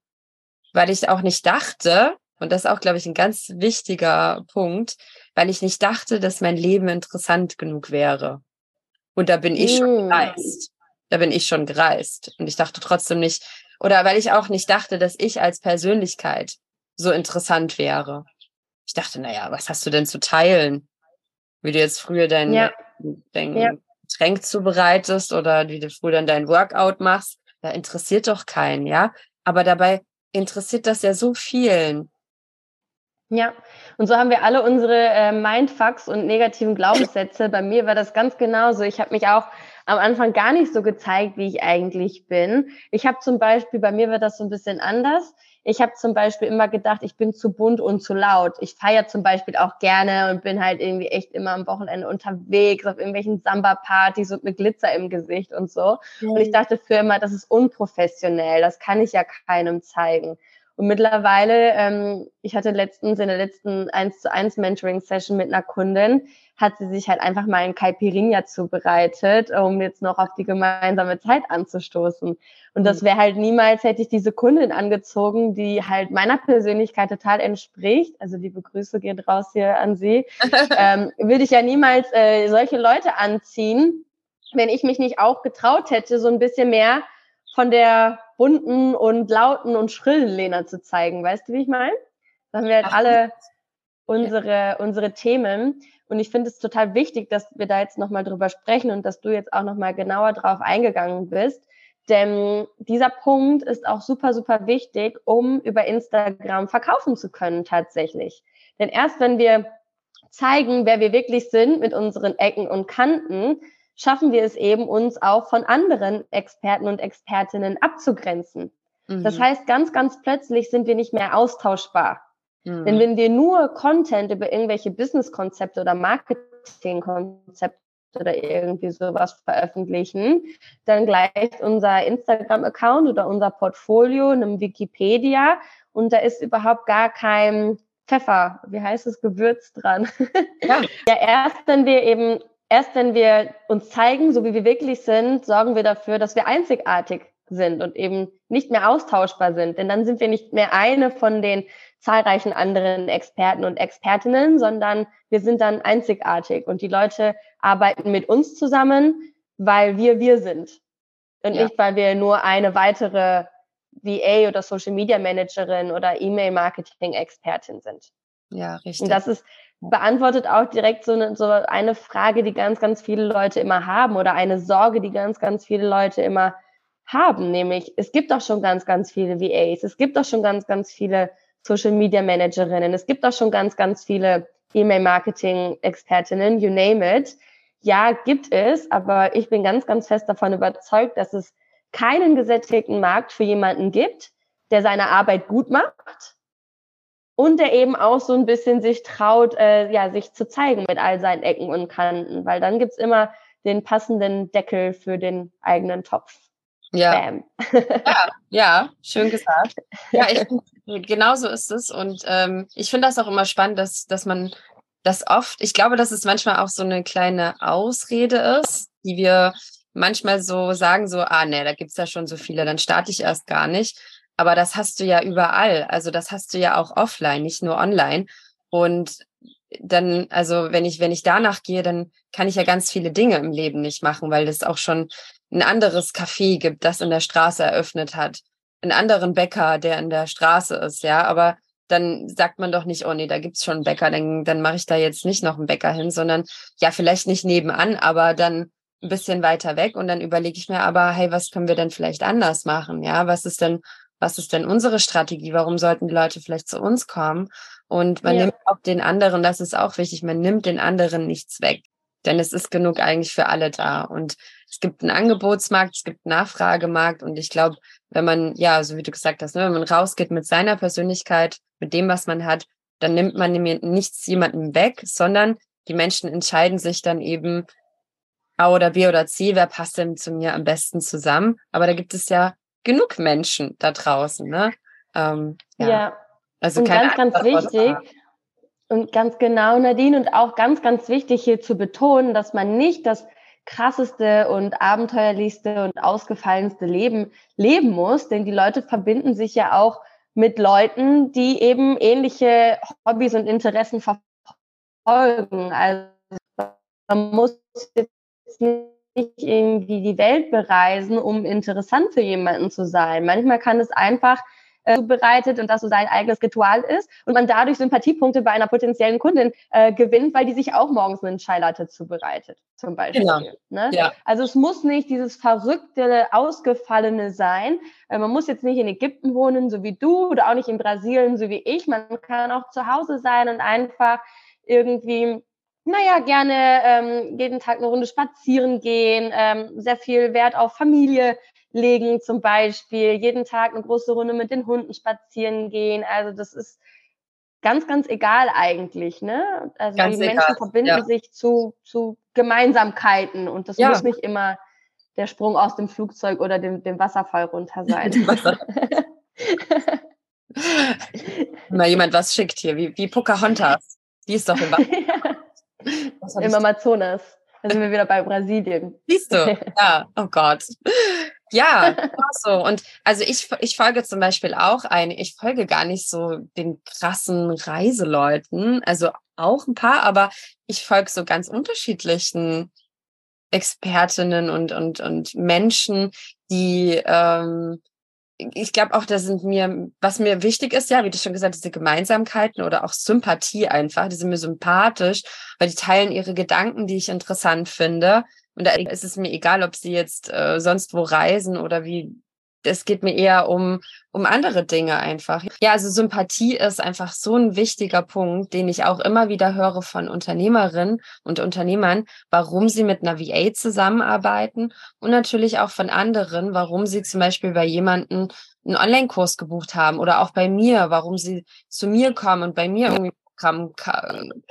A: Weil ich auch nicht dachte, und das ist auch, glaube ich, ein ganz wichtiger Punkt, weil ich nicht dachte, dass mein Leben interessant genug wäre. Und da bin ich schon mm. gereist. Da bin ich schon gereist. Und ich dachte trotzdem nicht, oder weil ich auch nicht dachte, dass ich als Persönlichkeit so interessant wäre. Ich dachte, naja, was hast du denn zu teilen? Wie du jetzt früher dein, ja. dein ja. Getränk zubereitest oder wie du früher dann dein Workout machst, da interessiert doch keinen, ja. Aber dabei interessiert das ja so vielen.
B: Ja, und so haben wir alle unsere äh, Mindfucks und negativen Glaubenssätze. Bei mir war das ganz genauso. Ich habe mich auch am Anfang gar nicht so gezeigt, wie ich eigentlich bin. Ich habe zum Beispiel, bei mir war das so ein bisschen anders. Ich habe zum Beispiel immer gedacht, ich bin zu bunt und zu laut. Ich feiere zum Beispiel auch gerne und bin halt irgendwie echt immer am Wochenende unterwegs auf irgendwelchen Samba-Partys und mit Glitzer im Gesicht und so. Mhm. Und ich dachte für immer, das ist unprofessionell, das kann ich ja keinem zeigen. Und mittlerweile, ähm, ich hatte letztens in der letzten 1 zu 1 Mentoring-Session mit einer Kundin, hat sie sich halt einfach mal ein Caipirinha zubereitet, um jetzt noch auf die gemeinsame Zeit anzustoßen. Und das mhm. wäre halt niemals, hätte ich diese Kundin angezogen, die halt meiner Persönlichkeit total entspricht. Also die Begrüße geht raus hier an sie. ähm, würde ich ja niemals äh, solche Leute anziehen, wenn ich mich nicht auch getraut hätte, so ein bisschen mehr von der bunten und lauten und schrillen Lena zu zeigen. Weißt du, wie ich meine? Da haben wir halt alle unsere, unsere Themen. Und ich finde es total wichtig, dass wir da jetzt nochmal drüber sprechen und dass du jetzt auch nochmal genauer drauf eingegangen bist. Denn dieser Punkt ist auch super, super wichtig, um über Instagram verkaufen zu können tatsächlich. Denn erst wenn wir zeigen, wer wir wirklich sind mit unseren Ecken und Kanten, schaffen wir es eben, uns auch von anderen Experten und Expertinnen abzugrenzen. Mhm. Das heißt, ganz, ganz plötzlich sind wir nicht mehr austauschbar. Mhm. Denn wenn wir nur Content über irgendwelche Business-Konzepte oder Marketing-Konzepte oder irgendwie sowas veröffentlichen, dann gleicht unser Instagram-Account oder unser Portfolio einem Wikipedia und da ist überhaupt gar kein Pfeffer, wie heißt es, Gewürz dran. Ja. ja, erst wenn wir eben erst wenn wir uns zeigen, so wie wir wirklich sind, sorgen wir dafür, dass wir einzigartig sind und eben nicht mehr austauschbar sind. Denn dann sind wir nicht mehr eine von den zahlreichen anderen Experten und Expertinnen, sondern wir sind dann einzigartig und die Leute arbeiten mit uns zusammen, weil wir wir sind und ja. nicht, weil wir nur eine weitere VA oder Social Media Managerin oder E-Mail Marketing Expertin sind.
A: Ja, richtig.
B: Und das ist beantwortet auch direkt so eine, so eine Frage, die ganz, ganz viele Leute immer haben oder eine Sorge, die ganz, ganz viele Leute immer haben, nämlich es gibt doch schon ganz, ganz viele VAs, es gibt doch schon ganz, ganz viele Social Media Managerinnen, es gibt doch schon ganz, ganz viele E-Mail-Marketing-Expertinnen, you name it. Ja, gibt es, aber ich bin ganz, ganz fest davon überzeugt, dass es keinen gesättigten Markt für jemanden gibt, der seine Arbeit gut macht, und der eben auch so ein bisschen sich traut, äh, ja, sich zu zeigen mit all seinen Ecken und Kanten, weil dann gibt's immer den passenden Deckel für den eigenen Topf.
A: Ja. ja, ja, schön gesagt. Ja, ich, genau so ist es. Und ähm, ich finde das auch immer spannend, dass, dass man das oft, ich glaube, dass es manchmal auch so eine kleine Ausrede ist, die wir manchmal so sagen, so, ah nee, da gibt's ja schon so viele, dann starte ich erst gar nicht. Aber das hast du ja überall. Also das hast du ja auch offline, nicht nur online. Und dann, also wenn ich, wenn ich danach gehe, dann kann ich ja ganz viele Dinge im Leben nicht machen, weil es auch schon ein anderes Café gibt, das in der Straße eröffnet hat. Einen anderen Bäcker, der in der Straße ist, ja. Aber dann sagt man doch nicht, oh nee, da gibt's schon einen Bäcker, dann, dann mache ich da jetzt nicht noch einen Bäcker hin, sondern ja, vielleicht nicht nebenan, aber dann ein bisschen weiter weg und dann überlege ich mir aber, hey, was können wir denn vielleicht anders machen? Ja, was ist denn was ist denn unsere Strategie? Warum sollten die Leute vielleicht zu uns kommen? Und man ja. nimmt auch den anderen, das ist auch wichtig, man nimmt den anderen nichts weg. Denn es ist genug eigentlich für alle da. Und es gibt einen Angebotsmarkt, es gibt einen Nachfragemarkt. Und ich glaube, wenn man, ja, so wie du gesagt hast, ne, wenn man rausgeht mit seiner Persönlichkeit, mit dem, was man hat, dann nimmt man nichts jemandem weg, sondern die Menschen entscheiden sich dann eben A oder B oder C, wer passt denn zu mir am besten zusammen. Aber da gibt es ja genug Menschen da draußen, ne?
B: Ähm, ja. ja. Also und ganz, ganz wichtig. Und ganz genau, Nadine, und auch ganz, ganz wichtig hier zu betonen, dass man nicht das krasseste und abenteuerlichste und ausgefallenste Leben leben muss, denn die Leute verbinden sich ja auch mit Leuten, die eben ähnliche Hobbys und Interessen verfolgen. Also man muss jetzt nicht nicht irgendwie die Welt bereisen, um interessant für jemanden zu sein. Manchmal kann es einfach äh, zubereitet und das so sein eigenes Ritual ist und man dadurch Sympathiepunkte bei einer potenziellen Kundin äh, gewinnt, weil die sich auch morgens einen Chai Latte zubereitet, zum Beispiel. Genau. Ne? Ja. Also es muss nicht dieses verrückte, ausgefallene sein. Äh, man muss jetzt nicht in Ägypten wohnen, so wie du, oder auch nicht in Brasilien, so wie ich. Man kann auch zu Hause sein und einfach irgendwie naja, gerne ähm, jeden Tag eine Runde spazieren gehen, ähm, sehr viel Wert auf Familie legen zum Beispiel, jeden Tag eine große Runde mit den Hunden spazieren gehen. Also das ist ganz, ganz egal eigentlich. Ne? Also ganz die egal. Menschen verbinden ja. sich zu, zu Gemeinsamkeiten und das ja. muss nicht immer der Sprung aus dem Flugzeug oder dem, dem Wasserfall runter sein.
A: Mal jemand was schickt hier, wie, wie Pocahontas. Die ist doch im Wasser.
B: Im Amazonas. Da sind wir wieder bei Brasilien.
A: Siehst du? Ja, oh Gott. Ja, so. Und also ich, ich folge zum Beispiel auch ein, ich folge gar nicht so den krassen Reiseleuten, also auch ein paar, aber ich folge so ganz unterschiedlichen Expertinnen und, und, und Menschen, die ähm, ich glaube auch, da sind mir, was mir wichtig ist, ja, wie du schon gesagt, diese Gemeinsamkeiten oder auch Sympathie einfach, die sind mir sympathisch, weil die teilen ihre Gedanken, die ich interessant finde. Und da ist es mir egal, ob sie jetzt äh, sonst wo reisen oder wie es geht mir eher um, um andere Dinge einfach. Ja, also Sympathie ist einfach so ein wichtiger Punkt, den ich auch immer wieder höre von Unternehmerinnen und Unternehmern, warum sie mit einer VA zusammenarbeiten und natürlich auch von anderen, warum sie zum Beispiel bei jemanden einen Online-Kurs gebucht haben oder auch bei mir, warum sie zu mir kommen und bei mir irgendwie Programm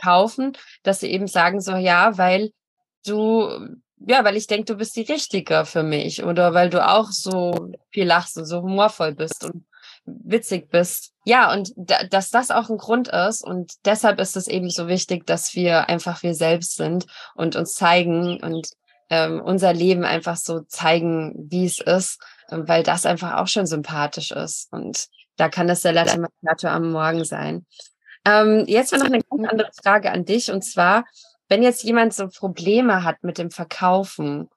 A: kaufen, dass sie eben sagen so, ja, weil du ja, weil ich denke, du bist die Richtige für mich oder weil du auch so viel lachst und so humorvoll bist und witzig bist. Ja, und da, dass das auch ein Grund ist und deshalb ist es eben so wichtig, dass wir einfach wir selbst sind und uns zeigen und ähm, unser Leben einfach so zeigen, wie es ist, ähm, weil das einfach auch schon sympathisch ist und da kann das der Latte Macchiato am Morgen sein. Ähm, jetzt war noch eine ganz andere Frage an dich und zwar, wenn jetzt jemand so Probleme hat mit dem Verkaufen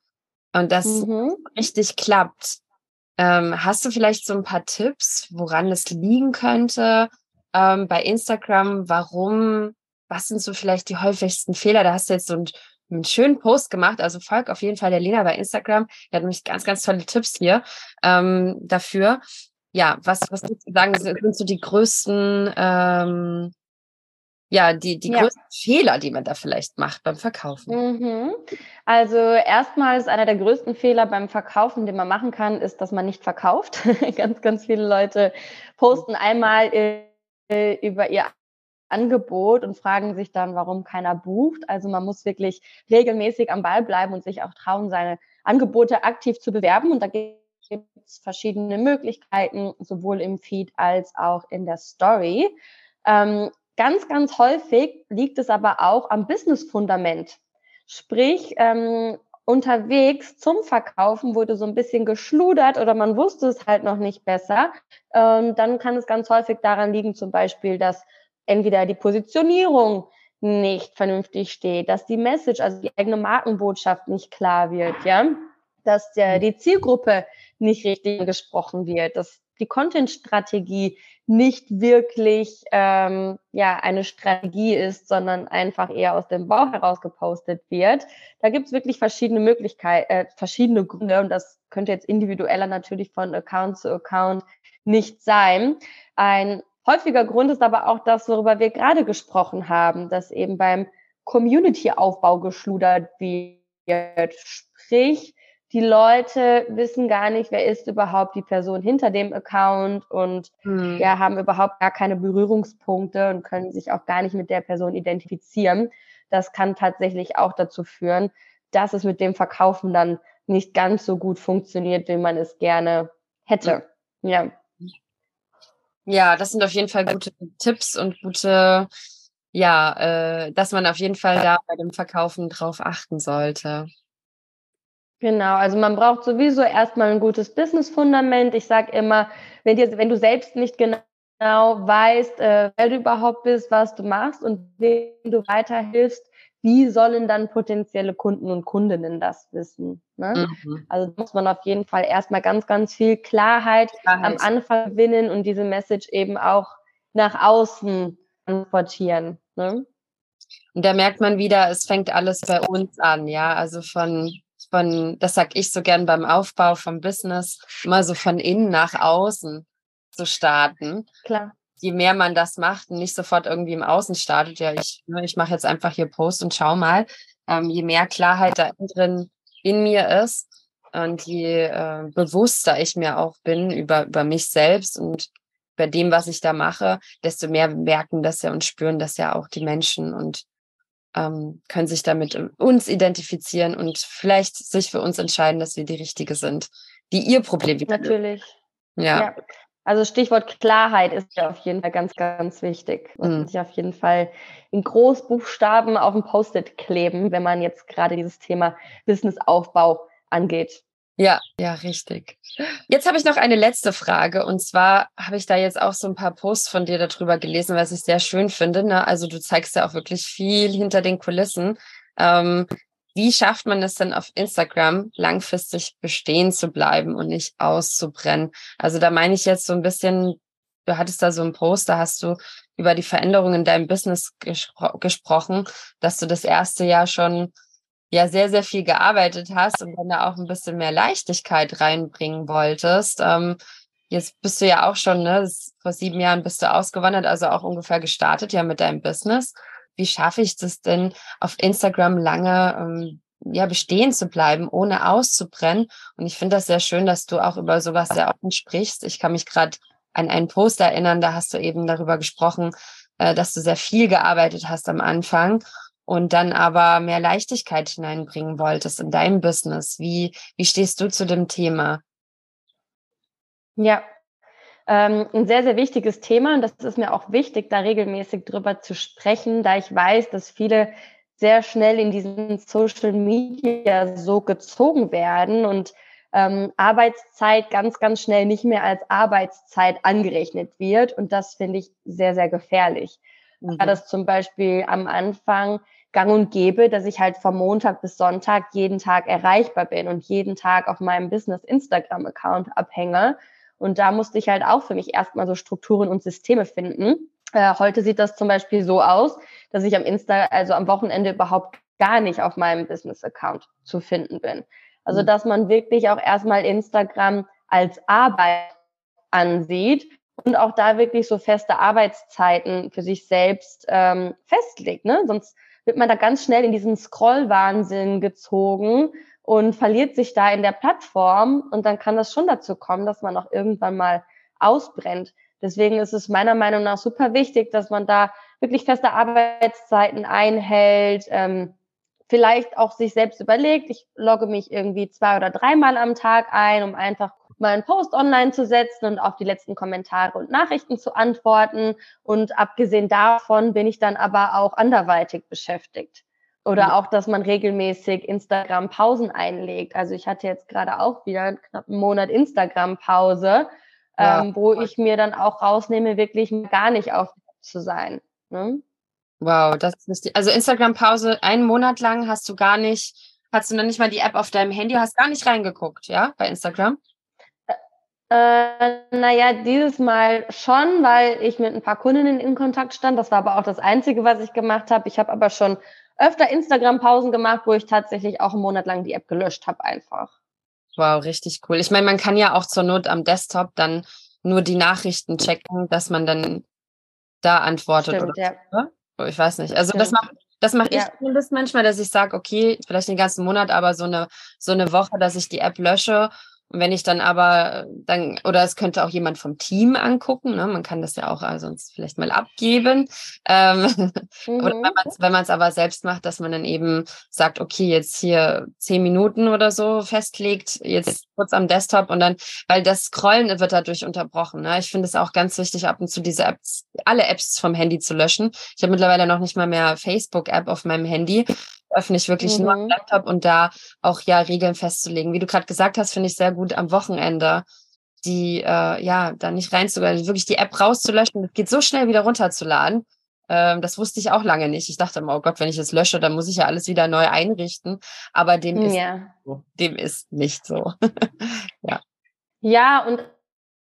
A: und das mhm. richtig klappt, ähm, hast du vielleicht so ein paar Tipps, woran es liegen könnte ähm, bei Instagram? Warum? Was sind so vielleicht die häufigsten Fehler? Da hast du jetzt so einen, einen schönen Post gemacht. Also folg auf jeden Fall der Lena bei Instagram. Die hat nämlich ganz, ganz tolle Tipps hier ähm, dafür. Ja, was, was würdest du sagen, sind so die größten ähm, ja, die, die ja. größten Fehler, die man da vielleicht macht beim Verkaufen?
B: Mhm. Also erstmal ist einer der größten Fehler beim Verkaufen, den man machen kann, ist, dass man nicht verkauft. ganz, ganz viele Leute posten einmal äh, über ihr Angebot und fragen sich dann, warum keiner bucht. Also man muss wirklich regelmäßig am Ball bleiben und sich auch trauen, seine Angebote aktiv zu bewerben. Und da gibt es verschiedene Möglichkeiten, sowohl im Feed als auch in der Story. Ähm, Ganz, ganz häufig liegt es aber auch am Business-Fundament. Sprich, ähm, unterwegs zum Verkaufen wurde so ein bisschen geschludert oder man wusste es halt noch nicht besser. Ähm, dann kann es ganz häufig daran liegen, zum Beispiel, dass entweder die Positionierung nicht vernünftig steht, dass die Message, also die eigene Markenbotschaft nicht klar wird, ja, dass der, die Zielgruppe nicht richtig gesprochen wird, dass die Content-Strategie nicht wirklich ähm, ja eine Strategie ist, sondern einfach eher aus dem Bauch heraus gepostet wird. Da gibt es wirklich verschiedene Möglichkeiten, äh, verschiedene Gründe und das könnte jetzt individueller natürlich von Account zu Account nicht sein. Ein häufiger Grund ist aber auch das, worüber wir gerade gesprochen haben, dass eben beim Community-Aufbau geschludert wird. Sprich, die Leute wissen gar nicht, wer ist überhaupt die Person hinter dem Account und mhm. ja, haben überhaupt gar keine Berührungspunkte und können sich auch gar nicht mit der Person identifizieren. Das kann tatsächlich auch dazu führen, dass es mit dem Verkaufen dann nicht ganz so gut funktioniert, wie man es gerne hätte. Ja.
A: Ja, das sind auf jeden Fall gute Tipps und gute, ja, äh, dass man auf jeden Fall da bei dem Verkaufen drauf achten sollte.
B: Genau, also man braucht sowieso erstmal ein gutes Business-Fundament. Ich sage immer, wenn, dir, wenn du selbst nicht genau weißt, äh, wer du überhaupt bist, was du machst und wem du weiterhilfst, wie sollen dann potenzielle Kunden und Kundinnen das wissen? Ne? Mhm. Also muss man auf jeden Fall erstmal ganz, ganz viel Klarheit, Klarheit, am Anfang gewinnen und diese Message eben auch nach außen transportieren. Ne?
A: Und da merkt man wieder, es fängt alles bei uns an, ja. Also von, von, das sag ich so gern beim Aufbau vom Business, immer so von innen nach außen zu starten.
B: Klar.
A: Je mehr man das macht und nicht sofort irgendwie im Außen startet, ja, ich, ne, ich mache jetzt einfach hier Post und schau mal, ähm, je mehr Klarheit da drin in mir ist und je äh, bewusster ich mir auch bin über, über mich selbst und bei dem, was ich da mache, desto mehr merken das ja und spüren das ja auch die Menschen und ähm, können sich damit uns identifizieren und vielleicht sich für uns entscheiden, dass wir die Richtige sind, die ihr Problem
B: Natürlich. Ja. ja. Also Stichwort Klarheit ist ja auf jeden Fall ganz, ganz wichtig. Und mhm. sich auf jeden Fall in Großbuchstaben auf dem Post-it kleben, wenn man jetzt gerade dieses Thema Businessaufbau angeht.
A: Ja, ja, richtig. Jetzt habe ich noch eine letzte Frage und zwar habe ich da jetzt auch so ein paar Posts von dir darüber gelesen, was ich sehr schön finde. Ne? Also du zeigst ja auch wirklich viel hinter den Kulissen. Ähm, wie schafft man es denn auf Instagram langfristig bestehen zu bleiben und nicht auszubrennen? Also da meine ich jetzt so ein bisschen, du hattest da so einen Post, da hast du über die Veränderungen in deinem Business gespro gesprochen, dass du das erste Jahr schon ja sehr, sehr viel gearbeitet hast und dann da auch ein bisschen mehr Leichtigkeit reinbringen wolltest. Ähm, jetzt bist du ja auch schon, ne, vor sieben Jahren bist du ausgewandert, also auch ungefähr gestartet ja mit deinem Business. Wie schaffe ich das denn, auf Instagram lange ähm, ja bestehen zu bleiben, ohne auszubrennen? Und ich finde das sehr schön, dass du auch über sowas sehr offen sprichst. Ich kann mich gerade an einen Post erinnern, da hast du eben darüber gesprochen, äh, dass du sehr viel gearbeitet hast am Anfang und dann aber mehr Leichtigkeit hineinbringen wolltest in deinem Business. Wie, wie stehst du zu dem Thema?
B: Ja, ähm, ein sehr, sehr wichtiges Thema und das ist mir auch wichtig, da regelmäßig drüber zu sprechen, da ich weiß, dass viele sehr schnell in diesen Social Media so gezogen werden und ähm, Arbeitszeit ganz, ganz schnell nicht mehr als Arbeitszeit angerechnet wird. Und das finde ich sehr, sehr gefährlich. Mhm. War das zum Beispiel am Anfang gang und gäbe, dass ich halt vom Montag bis Sonntag jeden Tag erreichbar bin und jeden Tag auf meinem Business Instagram Account abhänge. Und da musste ich halt auch für mich erstmal so Strukturen und Systeme finden. Äh, heute sieht das zum Beispiel so aus, dass ich am Insta, also am Wochenende überhaupt gar nicht auf meinem Business Account zu finden bin. Also, mhm. dass man wirklich auch erstmal Instagram als Arbeit ansieht und auch da wirklich so feste Arbeitszeiten für sich selbst ähm, festlegt. Ne? Sonst wird man da ganz schnell in diesen Scrollwahnsinn gezogen und verliert sich da in der Plattform und dann kann das schon dazu kommen, dass man auch irgendwann mal ausbrennt. Deswegen ist es meiner Meinung nach super wichtig, dass man da wirklich feste Arbeitszeiten einhält, ähm, vielleicht auch sich selbst überlegt, ich logge mich irgendwie zwei oder dreimal am Tag ein, um einfach mal einen Post online zu setzen und auf die letzten Kommentare und Nachrichten zu antworten. Und abgesehen davon bin ich dann aber auch anderweitig beschäftigt. Oder auch, dass man regelmäßig Instagram-Pausen einlegt. Also ich hatte jetzt gerade auch wieder knapp einen Monat Instagram-Pause, ja. ähm, wo ich mir dann auch rausnehme, wirklich gar nicht auf zu sein. Ne?
A: Wow, das ist die, also Instagram-Pause einen Monat lang hast du gar nicht, hast du noch nicht mal die App auf deinem Handy, hast gar nicht reingeguckt, ja, bei Instagram?
B: Äh, naja, dieses Mal schon, weil ich mit ein paar Kundinnen in Kontakt stand. Das war aber auch das Einzige, was ich gemacht habe. Ich habe aber schon öfter Instagram-Pausen gemacht, wo ich tatsächlich auch einen Monat lang die App gelöscht habe einfach.
A: Wow, richtig cool. Ich meine, man kann ja auch zur Not am Desktop dann nur die Nachrichten checken, dass man dann da antwortet. Stimmt, oder ja. so, Ich weiß nicht. Also Stimmt. das macht das mache ich ja. zumindest manchmal, dass ich sage, okay, vielleicht den ganzen Monat, aber so eine so eine Woche, dass ich die App lösche und wenn ich dann aber dann, oder es könnte auch jemand vom Team angucken, ne? man kann das ja auch also sonst vielleicht mal abgeben. Ähm, mhm. Oder wenn man es aber selbst macht, dass man dann eben sagt, okay, jetzt hier zehn Minuten oder so festlegt, jetzt kurz am Desktop und dann, weil das Scrollen wird dadurch unterbrochen. Ne? Ich finde es auch ganz wichtig, ab und zu diese Apps, alle Apps vom Handy zu löschen. Ich habe mittlerweile noch nicht mal mehr Facebook-App auf meinem Handy, öffne ich wirklich mhm. nur am mhm. Laptop und da auch ja Regeln festzulegen. Wie du gerade gesagt hast, finde ich sehr gut am Wochenende die äh, ja da nicht reinzugehen, also wirklich die App rauszulöschen. Das geht so schnell wieder runterzuladen. Ähm, das wusste ich auch lange nicht. Ich dachte immer, oh Gott, wenn ich es lösche, dann muss ich ja alles wieder neu einrichten. Aber dem ist
B: ja.
A: so. Dem ist nicht so. ja.
B: Ja, und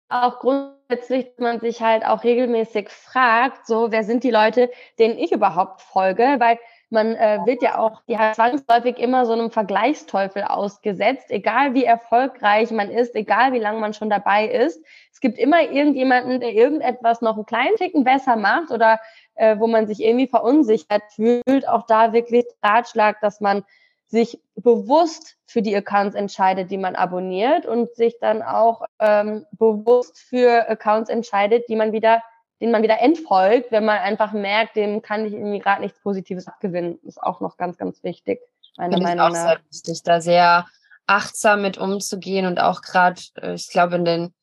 B: auch grundsätzlich man sich halt auch regelmäßig fragt, so, wer sind die Leute, denen ich überhaupt folge? Weil man äh, wird ja auch ja, zwangsläufig immer so einem Vergleichsteufel ausgesetzt, egal wie erfolgreich man ist, egal wie lange man schon dabei ist. Es gibt immer irgendjemanden, der irgendetwas noch einen kleinen Ticken besser macht oder äh, wo man sich irgendwie verunsichert fühlt. Auch da wirklich Ratschlag, dass man sich bewusst für die Accounts entscheidet, die man abonniert und sich dann auch ähm, bewusst für Accounts entscheidet, die man wieder den man wieder entfolgt, wenn man einfach merkt, dem kann ich irgendwie gerade nichts Positives abgewinnen. Ist auch noch ganz, ganz wichtig,
A: meiner Meinung nach. auch Sehr wichtig, da sehr achtsam mit umzugehen und auch gerade, äh, ich glaube, in den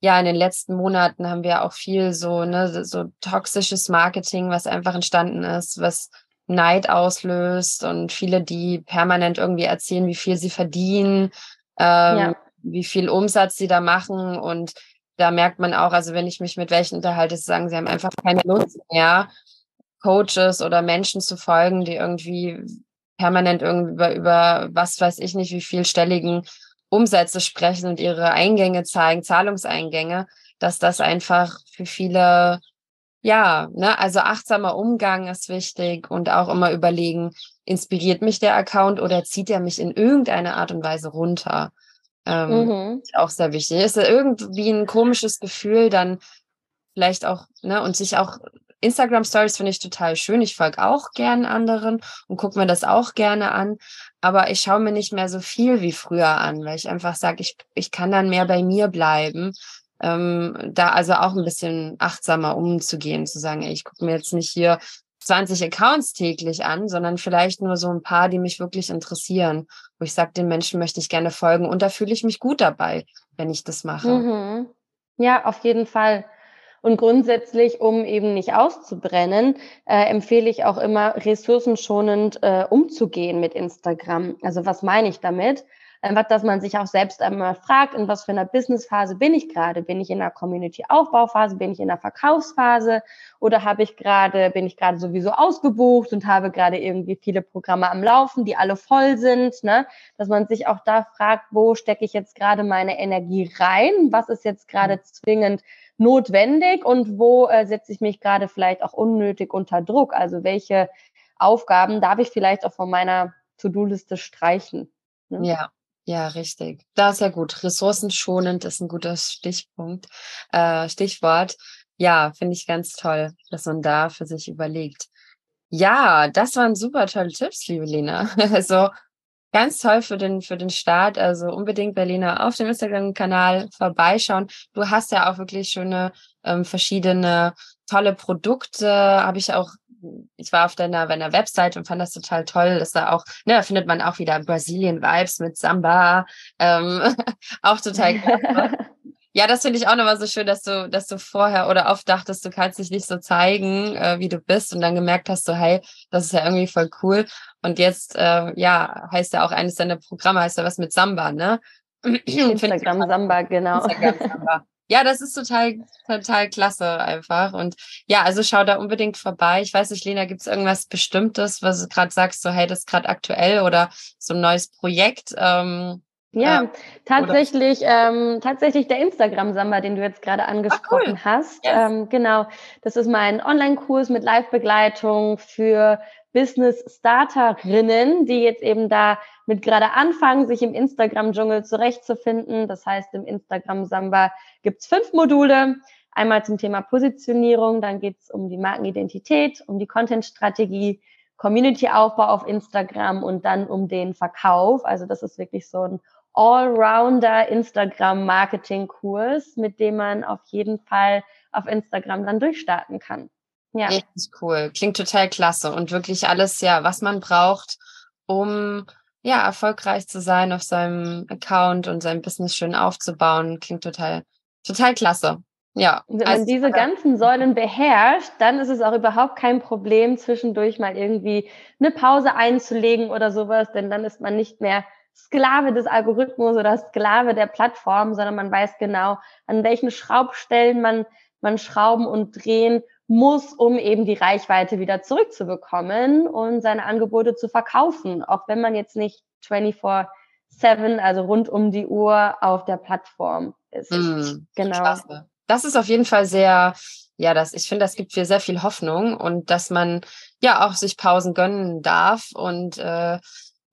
A: ja, in den letzten Monaten haben wir auch viel so, ne, so toxisches Marketing, was einfach entstanden ist, was Neid auslöst und viele, die permanent irgendwie erzählen, wie viel sie verdienen, ähm, ja. wie viel Umsatz sie da machen und da merkt man auch, also wenn ich mich mit welchen unterhalte, sagen sie haben einfach keine Lust mehr, Coaches oder Menschen zu folgen, die irgendwie permanent irgendwie über, über was weiß ich nicht, wie vielstelligen Umsätze sprechen und ihre Eingänge zeigen, Zahlungseingänge, dass das einfach für viele, ja, ne, also achtsamer Umgang ist wichtig und auch immer überlegen, inspiriert mich der Account oder zieht er mich in irgendeiner Art und Weise runter? Ähm, mhm. Auch sehr wichtig. Ist irgendwie ein komisches Gefühl, dann vielleicht auch, ne, und sich auch Instagram Stories finde ich total schön. Ich folge auch gern anderen und gucke mir das auch gerne an. Aber ich schaue mir nicht mehr so viel wie früher an, weil ich einfach sage, ich, ich kann dann mehr bei mir bleiben. Ähm, da also auch ein bisschen achtsamer umzugehen, zu sagen, ey, ich gucke mir jetzt nicht hier 20 Accounts täglich an, sondern vielleicht nur so ein paar, die mich wirklich interessieren, wo ich sage, den Menschen möchte ich gerne folgen und da fühle ich mich gut dabei, wenn ich das mache.
B: Mhm. Ja, auf jeden Fall. Und grundsätzlich, um eben nicht auszubrennen, äh, empfehle ich auch immer ressourcenschonend äh, umzugehen mit Instagram. Also was meine ich damit? Einfach, dass man sich auch selbst einmal fragt, in was für einer Businessphase bin ich gerade? Bin ich in einer Community-Aufbauphase? Bin ich in einer Verkaufsphase? Oder habe ich gerade, bin ich gerade sowieso ausgebucht und habe gerade irgendwie viele Programme am Laufen, die alle voll sind? Ne? Dass man sich auch da fragt, wo stecke ich jetzt gerade meine Energie rein? Was ist jetzt gerade mhm. zwingend notwendig und wo äh, setze ich mich gerade vielleicht auch unnötig unter Druck? Also welche Aufgaben darf ich vielleicht auch von meiner To-Do-Liste streichen?
A: Ne? Ja, ja, richtig. Da ist ja gut. Ressourcenschonend ist ein guter Stichpunkt, äh, Stichwort. Ja, finde ich ganz toll, dass man da für sich überlegt. Ja, das waren super tolle Tipps, liebe Lena. Also ganz toll für den, für den Start. Also unbedingt bei Lena auf dem Instagram-Kanal vorbeischauen. Du hast ja auch wirklich schöne ähm, verschiedene tolle Produkte. Habe ich auch ich war auf deiner, deiner Website und fand das total toll, dass da auch, ne, da findet man auch wieder Brasilien-Vibes mit Samba, ähm, auch total klasse. Ja, das finde ich auch nochmal so schön, dass du, dass du vorher oder oft dachtest, du kannst dich nicht so zeigen, äh, wie du bist und dann gemerkt hast, so, hey, das ist ja irgendwie voll cool. Und jetzt, äh, ja, heißt ja auch eines deiner Programme, heißt ja was mit Samba, ne?
B: Instagram Samba, genau. Instagram Samba
A: ja, das ist total, total klasse einfach. Und ja, also schau da unbedingt vorbei. Ich weiß nicht, Lena, gibt es irgendwas Bestimmtes, was du gerade sagst, so hey, das ist gerade aktuell oder so ein neues Projekt? Ähm,
B: ja, äh, tatsächlich, ähm, tatsächlich der Instagram-Samba, den du jetzt gerade angesprochen cool. hast. Yes. Ähm, genau, das ist mein Online-Kurs mit Live-Begleitung für Business-Starterinnen, die jetzt eben da mit gerade anfangen, sich im Instagram-Dschungel zurechtzufinden. Das heißt, im Instagram-Samba gibt's fünf Module. Einmal zum Thema Positionierung, dann geht's um die Markenidentität, um die Content-Strategie, Community-Aufbau auf Instagram und dann um den Verkauf. Also das ist wirklich so ein Allrounder Instagram-Marketing-Kurs, mit dem man auf jeden Fall auf Instagram dann durchstarten kann.
A: Ja. Richtig cool. Klingt total klasse und wirklich alles, ja, was man braucht, um ja, erfolgreich zu sein auf seinem Account und sein Business schön aufzubauen. Klingt total, total klasse. Ja.
B: Wenn man also, diese ganzen Säulen beherrscht, dann ist es auch überhaupt kein Problem, zwischendurch mal irgendwie eine Pause einzulegen oder sowas, denn dann ist man nicht mehr Sklave des Algorithmus oder Sklave der Plattform, sondern man weiß genau, an welchen Schraubstellen man, man schrauben und drehen muss, um eben die Reichweite wieder zurückzubekommen und seine Angebote zu verkaufen, auch wenn man jetzt nicht 24 7, also rund um die Uhr auf der Plattform ist. Mm,
A: genau. Klasse. Das ist auf jeden Fall sehr, ja, das, ich finde, das gibt mir sehr viel Hoffnung und dass man ja auch sich Pausen gönnen darf und äh,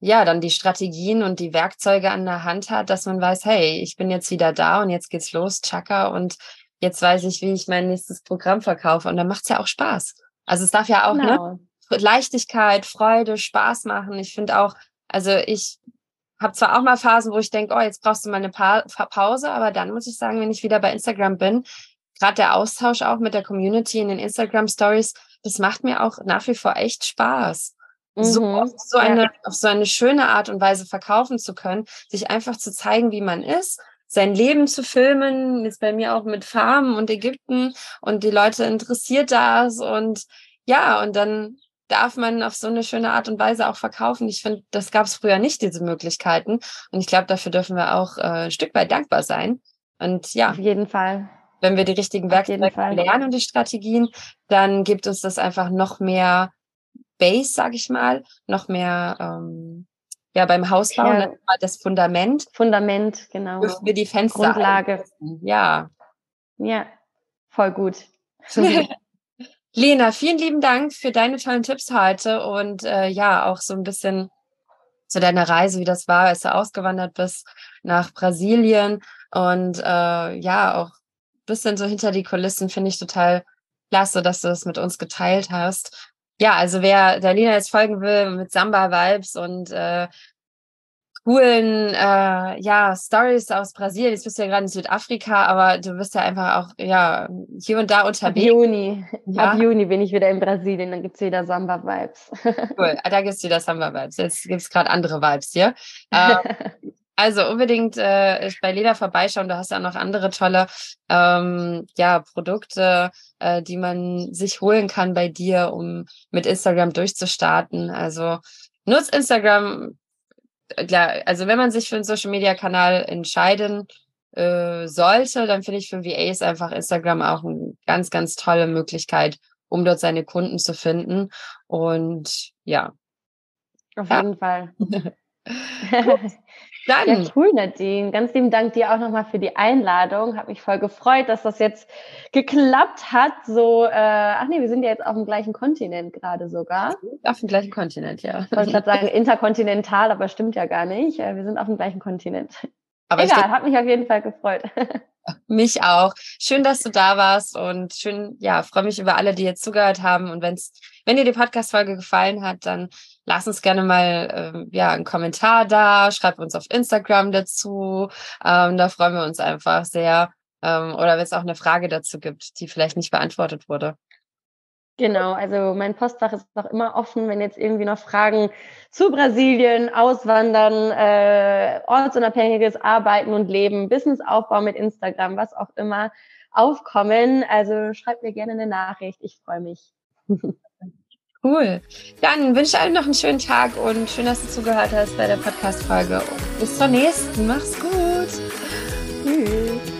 A: ja, dann die Strategien und die Werkzeuge an der Hand hat, dass man weiß, hey, ich bin jetzt wieder da und jetzt geht's los, Chaka, und jetzt weiß ich, wie ich mein nächstes Programm verkaufe. Und dann macht's ja auch Spaß. Also es darf ja auch, ne, genau. ne? Leichtigkeit, Freude, Spaß machen. Ich finde auch, also ich habe zwar auch mal Phasen, wo ich denke, oh, jetzt brauchst du mal eine pa Pause, aber dann muss ich sagen, wenn ich wieder bei Instagram bin, gerade der Austausch auch mit der Community in den Instagram Stories, das macht mir auch nach wie vor echt Spaß. Mhm, so, auf so eine, ja. auf so eine schöne Art und Weise verkaufen zu können, sich einfach zu zeigen, wie man ist, sein Leben zu filmen, ist bei mir auch mit Farmen und Ägypten und die Leute interessiert das und ja, und dann darf man auf so eine schöne Art und Weise auch verkaufen. Ich finde, das gab es früher nicht, diese Möglichkeiten. Und ich glaube, dafür dürfen wir auch äh, ein Stück weit dankbar sein. Und ja.
B: Auf jeden Fall.
A: Wenn wir die richtigen Werkzeuge lernen und die Strategien, dann gibt uns das einfach noch mehr Base, sag ich mal, noch mehr ähm, ja beim Hausbau ja. das Fundament.
B: Fundament, genau.
A: Dürfen wir die Fenster.
B: Grundlage.
A: Einsetzen. Ja.
B: Ja, voll gut.
A: Lena, vielen lieben Dank für deine tollen Tipps heute und äh, ja, auch so ein bisschen zu deiner Reise, wie das war, als du ausgewandert bist nach Brasilien und äh, ja, auch ein bisschen so hinter die Kulissen finde ich total klasse, dass du das mit uns geteilt hast. Ja, also wer der Lena jetzt folgen will mit Samba-Vibes und äh, coolen äh, ja, Stories aus Brasilien. Jetzt bist du ja gerade in Südafrika, aber du bist ja einfach auch ja hier und da unterwegs.
B: Ab Juni. Ja. Ab Juni bin ich wieder in Brasilien, dann gibt's wieder Samba-Vibes.
A: Cool, ah, da gibt's wieder Samba-Vibes. Jetzt gibt's gerade andere Vibes hier. Ähm, also unbedingt äh, bei Leda vorbeischauen. Du hast ja noch andere tolle ähm, ja, Produkte, äh, die man sich holen kann bei dir, um mit Instagram durchzustarten. Also nutzt Instagram klar, also wenn man sich für einen Social Media Kanal entscheiden äh, sollte, dann finde ich für VAs einfach Instagram auch eine ganz, ganz tolle Möglichkeit, um dort seine Kunden zu finden. Und ja.
B: Auf ja. jeden Fall. Dann. Ja, cool, Nadine. Ganz lieben Dank dir auch nochmal für die Einladung. Hat mich voll gefreut, dass das jetzt geklappt hat. So, äh, ach nee, wir sind ja jetzt auf dem gleichen Kontinent gerade sogar.
A: Auf dem gleichen Kontinent, ja.
B: Ich wollte gerade sagen interkontinental, aber stimmt ja gar nicht. Äh, wir sind auf dem gleichen Kontinent. Aber Egal, hat mich auf jeden Fall gefreut.
A: Mich auch. Schön, dass du da warst und schön, ja, freue mich über alle, die jetzt zugehört haben. Und wenn's, wenn dir die Podcast-Folge gefallen hat, dann lass uns gerne mal ähm, ja einen Kommentar da, schreib uns auf Instagram dazu. Ähm, da freuen wir uns einfach sehr. Ähm, oder wenn es auch eine Frage dazu gibt, die vielleicht nicht beantwortet wurde.
B: Genau, also mein Postfach ist noch immer offen, wenn jetzt irgendwie noch Fragen zu Brasilien, Auswandern, äh, ortsunabhängiges Arbeiten und Leben, Businessaufbau mit Instagram, was auch immer aufkommen. Also schreibt mir gerne eine Nachricht, ich freue mich.
A: Cool. Dann wünsche ich allen noch einen schönen Tag und schön, dass du zugehört hast bei der Podcast-Folge. Bis zur nächsten. Mach's gut. Tschüss.